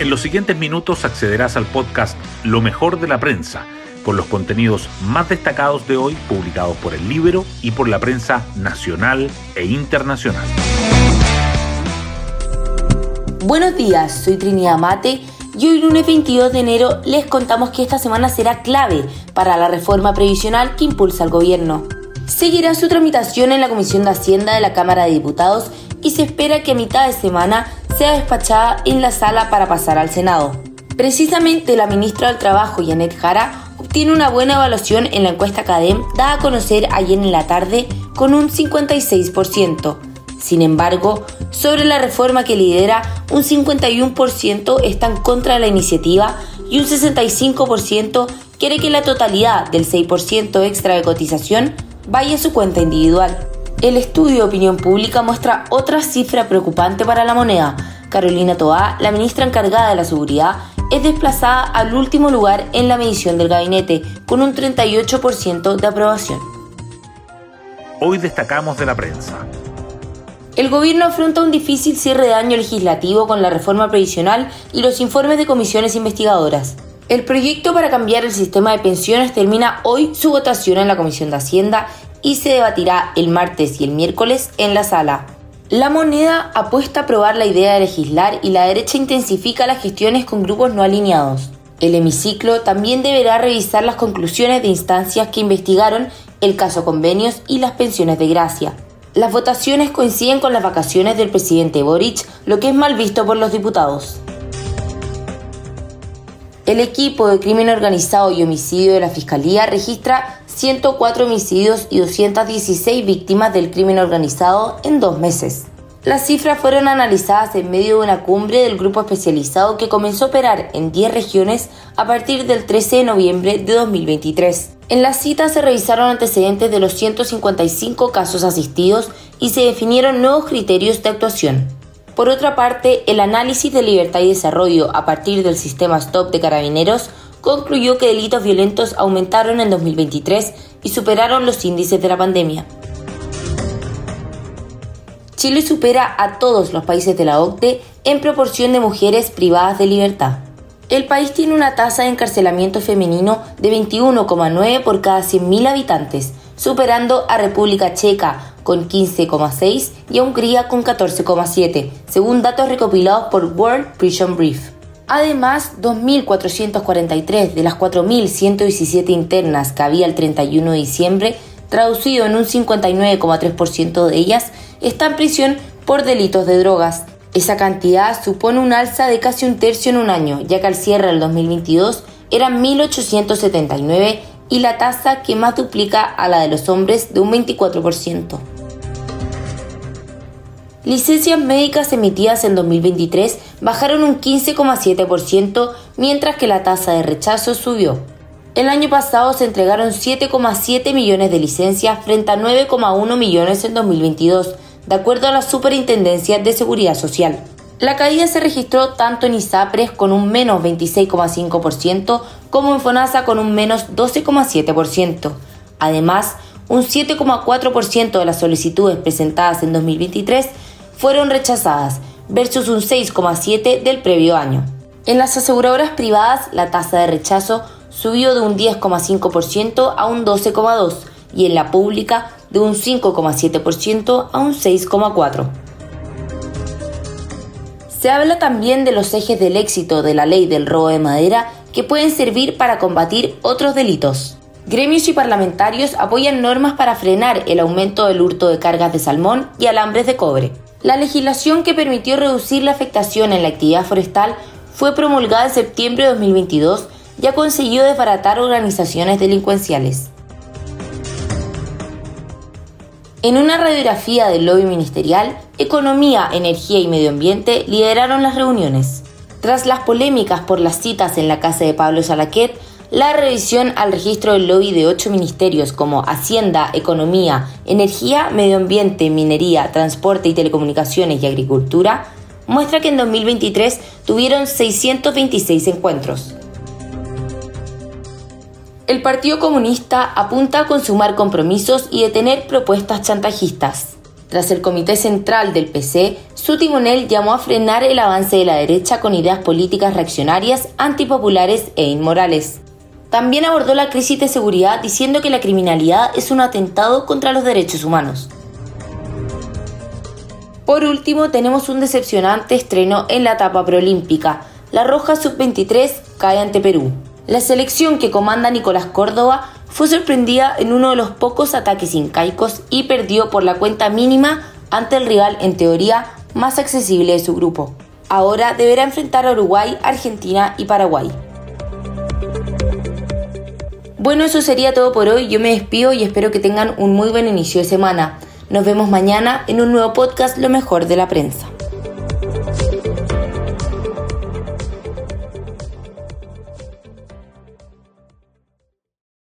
En los siguientes minutos accederás al podcast Lo mejor de la prensa, con los contenidos más destacados de hoy publicados por el libro y por la prensa nacional e internacional. Buenos días, soy Trinidad Mate y hoy lunes 22 de enero les contamos que esta semana será clave para la reforma previsional que impulsa el gobierno. Seguirá su tramitación en la Comisión de Hacienda de la Cámara de Diputados y se espera que a mitad de semana sea despachada en la sala para pasar al Senado. Precisamente la ministra del Trabajo, Janet Jara, obtiene una buena evaluación en la encuesta CADEM dada a conocer ayer en la tarde con un 56%. Sin embargo, sobre la reforma que lidera, un 51% está en contra de la iniciativa y un 65% quiere que la totalidad del 6% extra de cotización vaya a su cuenta individual. El estudio de opinión pública muestra otra cifra preocupante para la moneda. Carolina Toá, la ministra encargada de la seguridad, es desplazada al último lugar en la medición del gabinete, con un 38% de aprobación. Hoy destacamos de la prensa. El gobierno afronta un difícil cierre de año legislativo con la reforma previsional y los informes de comisiones investigadoras. El proyecto para cambiar el sistema de pensiones termina hoy su votación en la Comisión de Hacienda y se debatirá el martes y el miércoles en la sala. La moneda apuesta a aprobar la idea de legislar y la derecha intensifica las gestiones con grupos no alineados. El hemiciclo también deberá revisar las conclusiones de instancias que investigaron el caso convenios y las pensiones de gracia. Las votaciones coinciden con las vacaciones del presidente Boric, lo que es mal visto por los diputados. El equipo de crimen organizado y homicidio de la Fiscalía registra 104 homicidios y 216 víctimas del crimen organizado en dos meses. Las cifras fueron analizadas en medio de una cumbre del grupo especializado que comenzó a operar en 10 regiones a partir del 13 de noviembre de 2023. En la cita se revisaron antecedentes de los 155 casos asistidos y se definieron nuevos criterios de actuación. Por otra parte, el análisis de libertad y desarrollo a partir del sistema STOP de carabineros concluyó que delitos violentos aumentaron en 2023 y superaron los índices de la pandemia. Chile supera a todos los países de la OCDE en proporción de mujeres privadas de libertad. El país tiene una tasa de encarcelamiento femenino de 21,9 por cada 100.000 habitantes, superando a República Checa con 15,6 y a Hungría con 14,7, según datos recopilados por World Prison Brief. Además, 2.443 de las 4.117 internas que había el 31 de diciembre, traducido en un 59,3% de ellas, están en prisión por delitos de drogas. Esa cantidad supone un alza de casi un tercio en un año, ya que al cierre del 2022 eran 1.879 y la tasa que más duplica a la de los hombres de un 24%. Licencias médicas emitidas en 2023 bajaron un 15,7%, mientras que la tasa de rechazo subió. El año pasado se entregaron 7,7 millones de licencias frente a 9,1 millones en 2022, de acuerdo a la Superintendencia de Seguridad Social. La caída se registró tanto en ISAPRES con un menos 26,5% como en FONASA con un menos 12,7%. Además, un 7,4% de las solicitudes presentadas en 2023 fueron rechazadas, versus un 6,7% del previo año. En las aseguradoras privadas, la tasa de rechazo subió de un 10,5% a un 12,2% y en la pública de un 5,7% a un 6,4%. Se habla también de los ejes del éxito de la ley del robo de madera que pueden servir para combatir otros delitos. Gremios y parlamentarios apoyan normas para frenar el aumento del hurto de cargas de salmón y alambres de cobre. La legislación que permitió reducir la afectación en la actividad forestal fue promulgada en septiembre de 2022 y ha conseguido desbaratar organizaciones delincuenciales. En una radiografía del lobby ministerial, Economía, Energía y Medio Ambiente lideraron las reuniones. Tras las polémicas por las citas en la casa de Pablo Salaquet, la revisión al registro del lobby de ocho ministerios como Hacienda, Economía, Energía, Medio Ambiente, Minería, Transporte y Telecomunicaciones y Agricultura muestra que en 2023 tuvieron 626 encuentros. El Partido Comunista apunta a consumar compromisos y detener propuestas chantajistas. Tras el Comité Central del PC, su timonel llamó a frenar el avance de la derecha con ideas políticas reaccionarias, antipopulares e inmorales. También abordó la crisis de seguridad diciendo que la criminalidad es un atentado contra los derechos humanos. Por último, tenemos un decepcionante estreno en la etapa preolímpica. La Roja Sub-23 cae ante Perú. La selección que comanda Nicolás Córdoba fue sorprendida en uno de los pocos ataques incaicos y perdió por la cuenta mínima ante el rival en teoría más accesible de su grupo. Ahora deberá enfrentar a Uruguay, Argentina y Paraguay. Bueno, eso sería todo por hoy. Yo me despido y espero que tengan un muy buen inicio de semana. Nos vemos mañana en un nuevo podcast Lo mejor de la prensa.